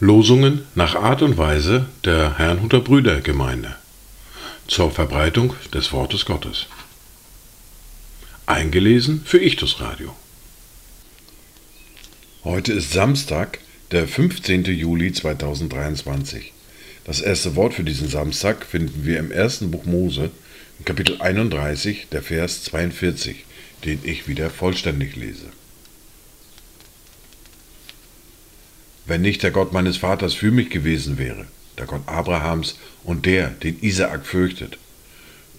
Losungen nach Art und Weise der Herrnhuter Brüdergemeinde zur Verbreitung des Wortes Gottes. Eingelesen für Ichtus Radio. Heute ist Samstag, der 15. Juli 2023. Das erste Wort für diesen Samstag finden wir im ersten Buch Mose, Kapitel 31, der Vers 42, den ich wieder vollständig lese. wenn nicht der Gott meines Vaters für mich gewesen wäre, der Gott Abrahams und der, den Isaak fürchtet.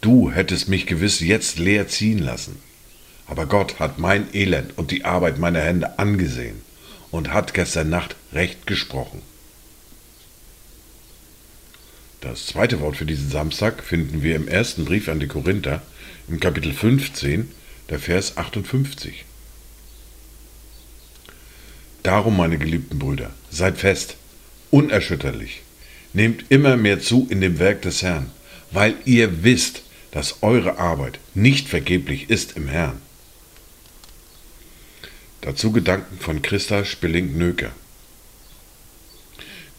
Du hättest mich gewiss jetzt leer ziehen lassen. Aber Gott hat mein Elend und die Arbeit meiner Hände angesehen und hat gestern Nacht recht gesprochen. Das zweite Wort für diesen Samstag finden wir im ersten Brief an die Korinther im Kapitel 15, der Vers 58. Darum, meine geliebten Brüder, seid fest, unerschütterlich, nehmt immer mehr zu in dem Werk des Herrn, weil ihr wisst, dass eure Arbeit nicht vergeblich ist im Herrn. Dazu Gedanken von Christa Spilling-Nöker.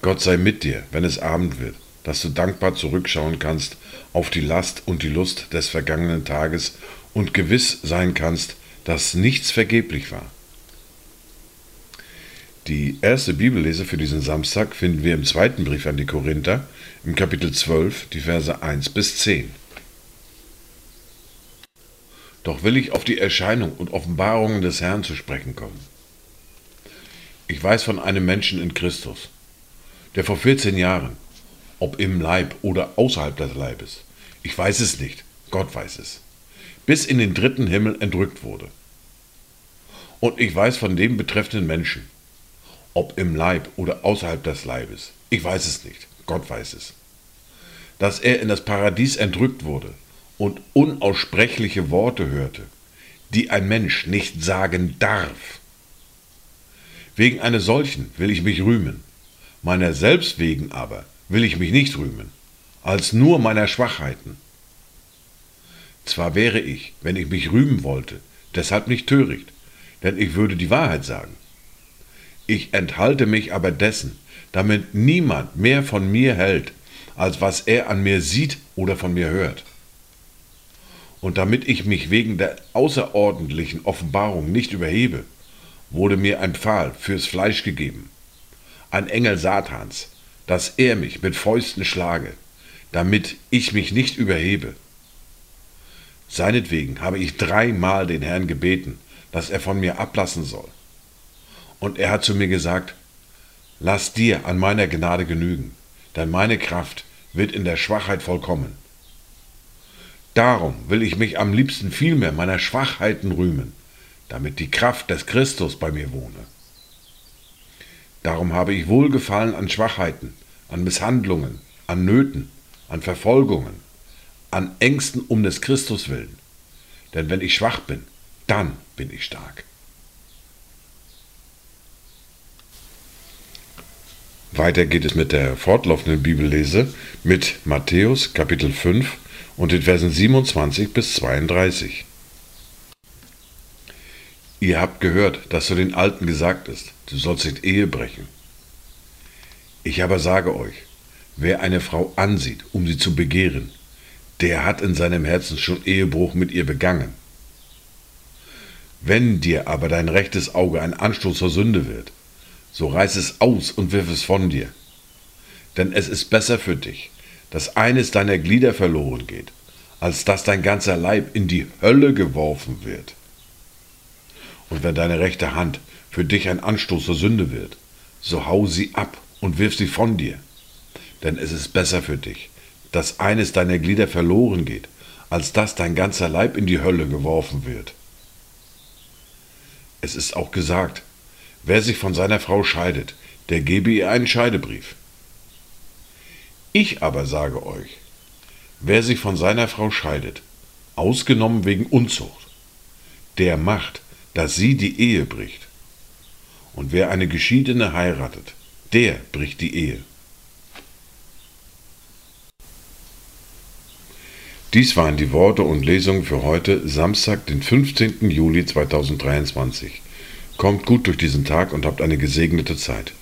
Gott sei mit dir, wenn es Abend wird, dass du dankbar zurückschauen kannst auf die Last und die Lust des vergangenen Tages und gewiss sein kannst, dass nichts vergeblich war. Die erste Bibellese für diesen Samstag finden wir im zweiten Brief an die Korinther, im Kapitel 12, die Verse 1 bis 10. Doch will ich auf die Erscheinung und Offenbarungen des Herrn zu sprechen kommen. Ich weiß von einem Menschen in Christus, der vor 14 Jahren, ob im Leib oder außerhalb des Leibes, ich weiß es nicht, Gott weiß es, bis in den dritten Himmel entrückt wurde. Und ich weiß von dem betreffenden Menschen, ob im Leib oder außerhalb des Leibes. Ich weiß es nicht. Gott weiß es. Dass er in das Paradies entrückt wurde und unaussprechliche Worte hörte, die ein Mensch nicht sagen darf. Wegen eines solchen will ich mich rühmen, meiner selbst wegen aber will ich mich nicht rühmen, als nur meiner Schwachheiten. Zwar wäre ich, wenn ich mich rühmen wollte, deshalb nicht töricht, denn ich würde die Wahrheit sagen. Ich enthalte mich aber dessen, damit niemand mehr von mir hält, als was er an mir sieht oder von mir hört. Und damit ich mich wegen der außerordentlichen Offenbarung nicht überhebe, wurde mir ein Pfahl fürs Fleisch gegeben, ein Engel Satans, dass er mich mit Fäusten schlage, damit ich mich nicht überhebe. Seinetwegen habe ich dreimal den Herrn gebeten, dass er von mir ablassen soll. Und er hat zu mir gesagt, lass dir an meiner Gnade genügen, denn meine Kraft wird in der Schwachheit vollkommen. Darum will ich mich am liebsten vielmehr meiner Schwachheiten rühmen, damit die Kraft des Christus bei mir wohne. Darum habe ich Wohlgefallen an Schwachheiten, an Misshandlungen, an Nöten, an Verfolgungen, an Ängsten um des Christus willen. Denn wenn ich schwach bin, dann bin ich stark. Weiter geht es mit der fortlaufenden Bibellese mit Matthäus Kapitel 5 und den Versen 27 bis 32. Ihr habt gehört, dass zu den Alten gesagt ist, du sollst nicht Ehe brechen. Ich aber sage euch, wer eine Frau ansieht, um sie zu begehren, der hat in seinem Herzen schon Ehebruch mit ihr begangen. Wenn dir aber dein rechtes Auge ein Anstoß zur Sünde wird, so reiß es aus und wirf es von dir. Denn es ist besser für dich, dass eines deiner Glieder verloren geht, als dass dein ganzer Leib in die Hölle geworfen wird. Und wenn deine rechte Hand für dich ein Anstoß zur Sünde wird, so hau sie ab und wirf sie von dir. Denn es ist besser für dich, dass eines deiner Glieder verloren geht, als dass dein ganzer Leib in die Hölle geworfen wird. Es ist auch gesagt, Wer sich von seiner Frau scheidet, der gebe ihr einen Scheidebrief. Ich aber sage euch, wer sich von seiner Frau scheidet, ausgenommen wegen Unzucht, der macht, dass sie die Ehe bricht. Und wer eine Geschiedene heiratet, der bricht die Ehe. Dies waren die Worte und Lesungen für heute, Samstag, den 15. Juli 2023. Kommt gut durch diesen Tag und habt eine gesegnete Zeit.